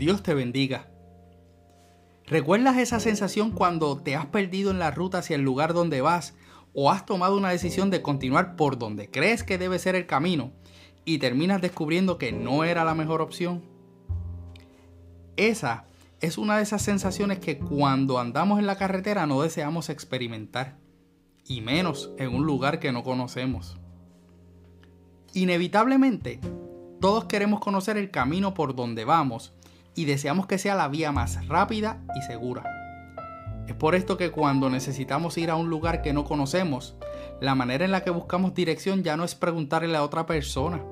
Dios te bendiga. ¿Recuerdas esa sensación cuando te has perdido en la ruta hacia el lugar donde vas o has tomado una decisión de continuar por donde crees que debe ser el camino y terminas descubriendo que no era la mejor opción? Esa es una de esas sensaciones que cuando andamos en la carretera no deseamos experimentar, y menos en un lugar que no conocemos. Inevitablemente, todos queremos conocer el camino por donde vamos y deseamos que sea la vía más rápida y segura. Es por esto que cuando necesitamos ir a un lugar que no conocemos, la manera en la que buscamos dirección ya no es preguntarle a otra persona.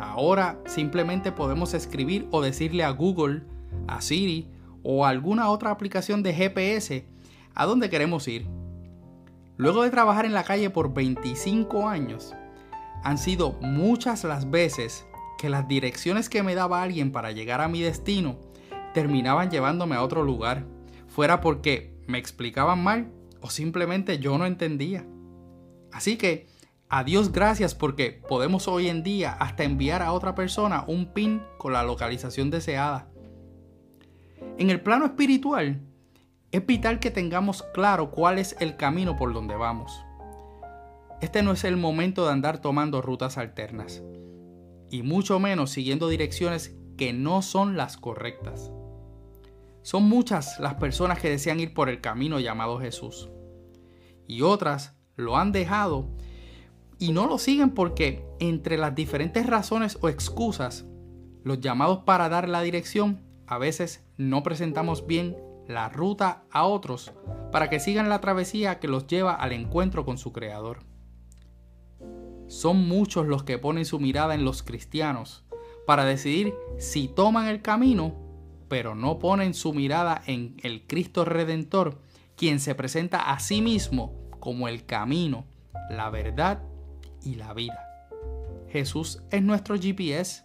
Ahora simplemente podemos escribir o decirle a Google, a Siri o a alguna otra aplicación de GPS a dónde queremos ir. Luego de trabajar en la calle por 25 años, han sido muchas las veces que las direcciones que me daba alguien para llegar a mi destino terminaban llevándome a otro lugar, fuera porque me explicaban mal o simplemente yo no entendía. Así que, a Dios gracias porque podemos hoy en día hasta enviar a otra persona un pin con la localización deseada. En el plano espiritual, es vital que tengamos claro cuál es el camino por donde vamos. Este no es el momento de andar tomando rutas alternas y mucho menos siguiendo direcciones que no son las correctas. Son muchas las personas que desean ir por el camino llamado Jesús. Y otras lo han dejado y no lo siguen porque entre las diferentes razones o excusas, los llamados para dar la dirección, a veces no presentamos bien la ruta a otros para que sigan la travesía que los lleva al encuentro con su Creador. Son muchos los que ponen su mirada en los cristianos para decidir si toman el camino, pero no ponen su mirada en el Cristo Redentor, quien se presenta a sí mismo como el camino, la verdad y la vida. Jesús es nuestro GPS,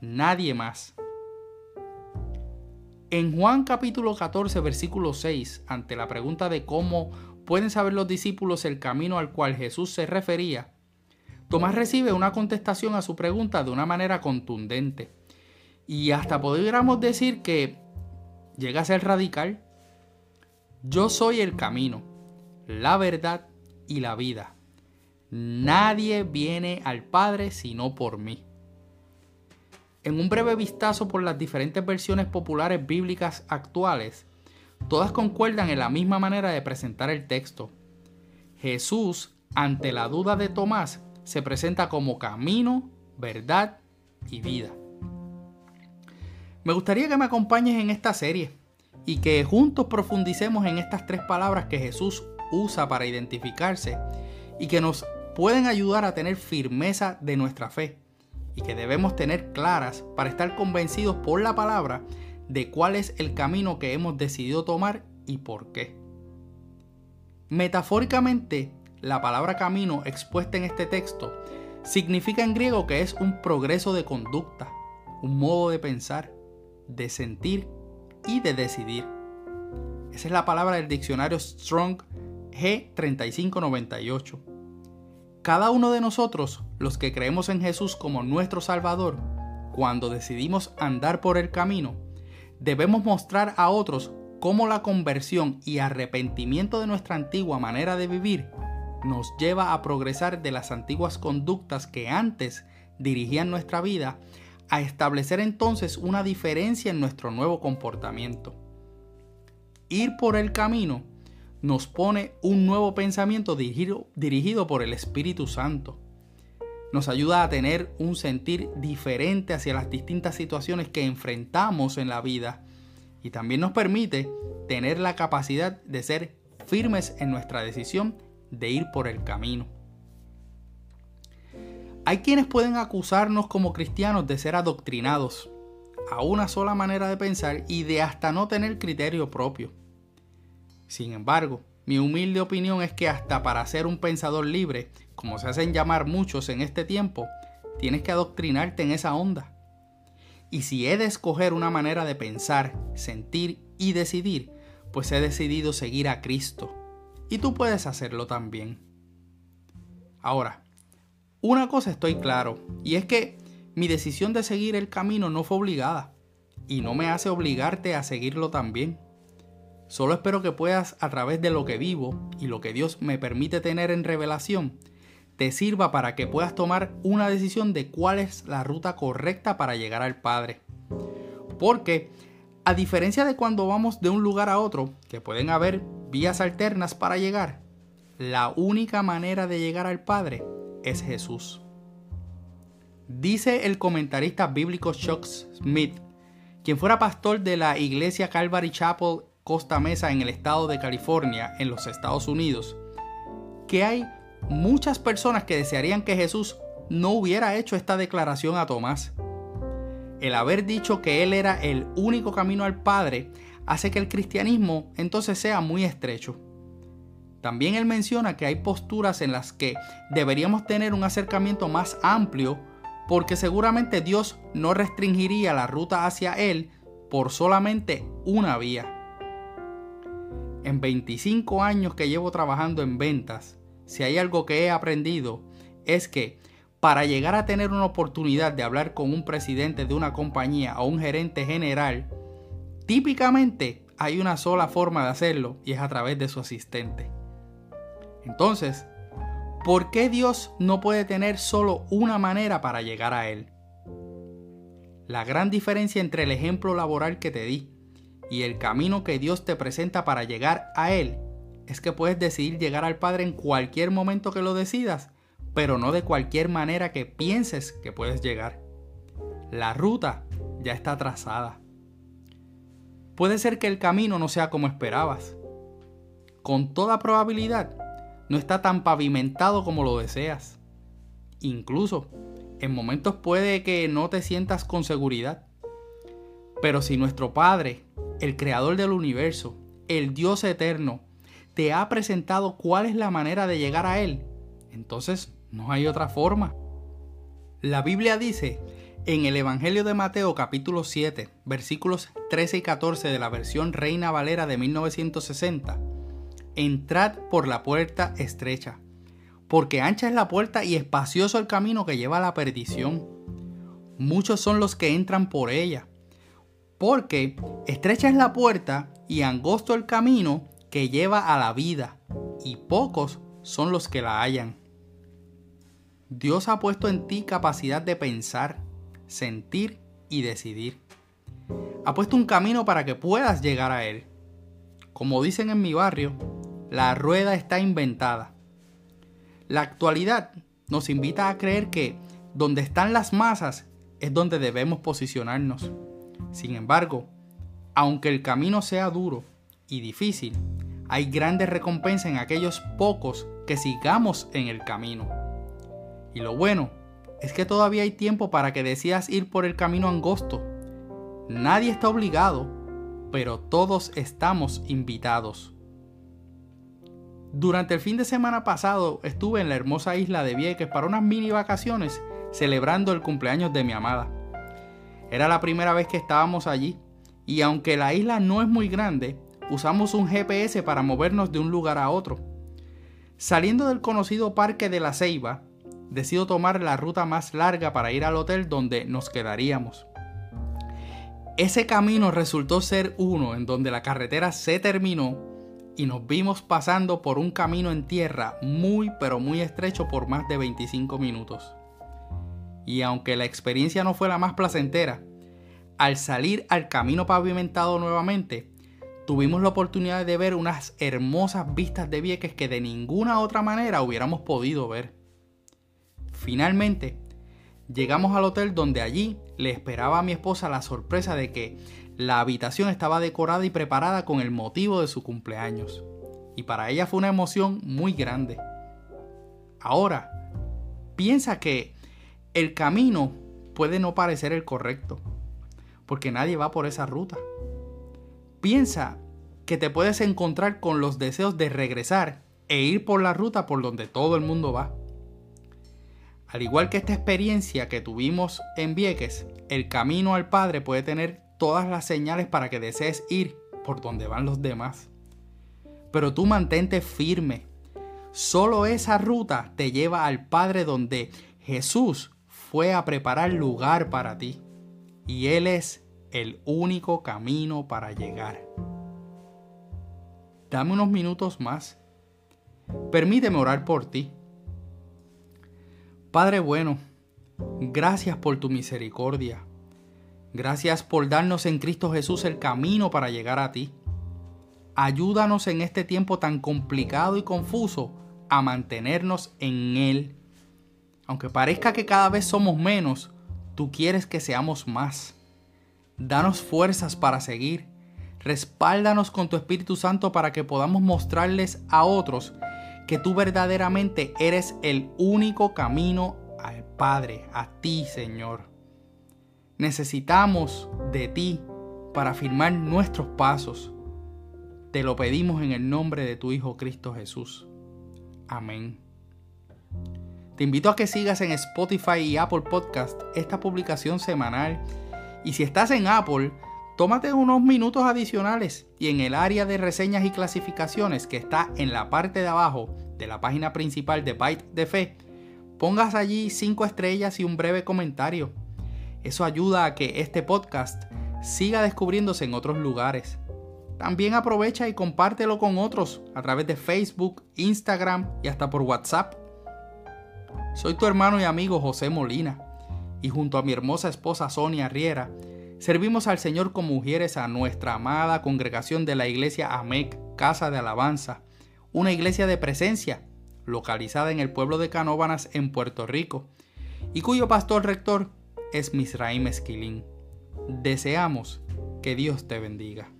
nadie más. En Juan capítulo 14 versículo 6, ante la pregunta de cómo pueden saber los discípulos el camino al cual Jesús se refería, Tomás recibe una contestación a su pregunta de una manera contundente. Y hasta podríamos decir que llega a ser radical. Yo soy el camino, la verdad y la vida. Nadie viene al Padre sino por mí. En un breve vistazo por las diferentes versiones populares bíblicas actuales, todas concuerdan en la misma manera de presentar el texto. Jesús, ante la duda de Tomás, se presenta como camino, verdad y vida. Me gustaría que me acompañes en esta serie y que juntos profundicemos en estas tres palabras que Jesús usa para identificarse y que nos pueden ayudar a tener firmeza de nuestra fe y que debemos tener claras para estar convencidos por la palabra de cuál es el camino que hemos decidido tomar y por qué. Metafóricamente, la palabra camino expuesta en este texto significa en griego que es un progreso de conducta, un modo de pensar, de sentir y de decidir. Esa es la palabra del diccionario Strong G3598. Cada uno de nosotros, los que creemos en Jesús como nuestro Salvador, cuando decidimos andar por el camino, debemos mostrar a otros cómo la conversión y arrepentimiento de nuestra antigua manera de vivir nos lleva a progresar de las antiguas conductas que antes dirigían nuestra vida a establecer entonces una diferencia en nuestro nuevo comportamiento. Ir por el camino nos pone un nuevo pensamiento dirigido, dirigido, por el Espíritu Santo. Nos ayuda a tener un sentir diferente hacia las distintas situaciones que enfrentamos en la vida y también nos permite tener la capacidad de ser firmes en nuestra decisión de ir por el camino. Hay quienes pueden acusarnos como cristianos de ser adoctrinados a una sola manera de pensar y de hasta no tener criterio propio. Sin embargo, mi humilde opinión es que hasta para ser un pensador libre, como se hacen llamar muchos en este tiempo, tienes que adoctrinarte en esa onda. Y si he de escoger una manera de pensar, sentir y decidir, pues he decidido seguir a Cristo y tú puedes hacerlo también. Ahora, una cosa estoy claro, y es que mi decisión de seguir el camino no fue obligada. y no me hace obligarte a seguirlo también. Solo espero que puedas, a través de lo que vivo y lo que Dios me permite tener en revelación, te sirva para que puedas tomar una decisión de cuál es la ruta correcta para llegar al Padre. Porque, a diferencia de cuando vamos de un lugar a otro, que pueden haber vías alternas para llegar, la única manera de llegar al Padre es Jesús. Dice el comentarista bíblico Chuck Smith, quien fuera pastor de la iglesia Calvary Chapel Costa Mesa en el estado de California, en los Estados Unidos, que hay muchas personas que desearían que Jesús no hubiera hecho esta declaración a Tomás. El haber dicho que Él era el único camino al Padre hace que el cristianismo entonces sea muy estrecho. También él menciona que hay posturas en las que deberíamos tener un acercamiento más amplio porque seguramente Dios no restringiría la ruta hacia Él por solamente una vía. En 25 años que llevo trabajando en ventas, si hay algo que he aprendido es que para llegar a tener una oportunidad de hablar con un presidente de una compañía o un gerente general, típicamente hay una sola forma de hacerlo y es a través de su asistente. Entonces, ¿por qué Dios no puede tener solo una manera para llegar a Él? La gran diferencia entre el ejemplo laboral que te di y el camino que Dios te presenta para llegar a Él es que puedes decidir llegar al Padre en cualquier momento que lo decidas, pero no de cualquier manera que pienses que puedes llegar. La ruta ya está trazada. Puede ser que el camino no sea como esperabas. Con toda probabilidad, no está tan pavimentado como lo deseas. Incluso, en momentos puede que no te sientas con seguridad. Pero si nuestro Padre, el Creador del universo, el Dios eterno, te ha presentado cuál es la manera de llegar a Él, entonces no hay otra forma. La Biblia dice en el Evangelio de Mateo capítulo 7, versículos 13 y 14 de la versión Reina Valera de 1960, entrad por la puerta estrecha, porque ancha es la puerta y espacioso el camino que lleva a la perdición. Muchos son los que entran por ella, porque estrecha es la puerta y angosto el camino que lleva a la vida, y pocos son los que la hallan. Dios ha puesto en ti capacidad de pensar, sentir y decidir. Ha puesto un camino para que puedas llegar a Él. Como dicen en mi barrio, la rueda está inventada. La actualidad nos invita a creer que donde están las masas es donde debemos posicionarnos. Sin embargo, aunque el camino sea duro y difícil, hay grandes recompensas en aquellos pocos que sigamos en el camino. Y lo bueno es que todavía hay tiempo para que decidas ir por el camino angosto. Nadie está obligado, pero todos estamos invitados. Durante el fin de semana pasado estuve en la hermosa isla de Vieques para unas mini vacaciones celebrando el cumpleaños de mi amada. Era la primera vez que estábamos allí y aunque la isla no es muy grande, usamos un GPS para movernos de un lugar a otro. Saliendo del conocido Parque de la Ceiba, decido tomar la ruta más larga para ir al hotel donde nos quedaríamos. Ese camino resultó ser uno en donde la carretera se terminó y nos vimos pasando por un camino en tierra muy pero muy estrecho por más de 25 minutos. Y aunque la experiencia no fue la más placentera, al salir al camino pavimentado nuevamente, tuvimos la oportunidad de ver unas hermosas vistas de Vieques que de ninguna otra manera hubiéramos podido ver. Finalmente, llegamos al hotel donde allí le esperaba a mi esposa la sorpresa de que la habitación estaba decorada y preparada con el motivo de su cumpleaños, y para ella fue una emoción muy grande. Ahora, piensa que el camino puede no parecer el correcto, porque nadie va por esa ruta. Piensa que te puedes encontrar con los deseos de regresar e ir por la ruta por donde todo el mundo va. Al igual que esta experiencia que tuvimos en Vieques, el camino al Padre puede tener todas las señales para que desees ir por donde van los demás. Pero tú mantente firme. Solo esa ruta te lleva al Padre donde Jesús fue a preparar lugar para ti. Y Él es el único camino para llegar. Dame unos minutos más. Permíteme orar por ti. Padre bueno, gracias por tu misericordia. Gracias por darnos en Cristo Jesús el camino para llegar a ti. Ayúdanos en este tiempo tan complicado y confuso a mantenernos en Él. Aunque parezca que cada vez somos menos, tú quieres que seamos más. Danos fuerzas para seguir. Respáldanos con tu Espíritu Santo para que podamos mostrarles a otros que tú verdaderamente eres el único camino al Padre, a ti, Señor. Necesitamos de ti para firmar nuestros pasos. Te lo pedimos en el nombre de tu Hijo Cristo Jesús. Amén. Te invito a que sigas en Spotify y Apple Podcast esta publicación semanal. Y si estás en Apple, tómate unos minutos adicionales y en el área de reseñas y clasificaciones que está en la parte de abajo de la página principal de Byte de Fe, pongas allí 5 estrellas y un breve comentario. Eso ayuda a que este podcast siga descubriéndose en otros lugares. También aprovecha y compártelo con otros a través de Facebook, Instagram y hasta por WhatsApp. Soy tu hermano y amigo José Molina y junto a mi hermosa esposa Sonia Riera servimos al Señor con mujeres a nuestra amada congregación de la iglesia AMEC, Casa de Alabanza, una iglesia de presencia localizada en el pueblo de Canóbanas en Puerto Rico y cuyo pastor rector es Misraim Esquilín. Deseamos que Dios te bendiga.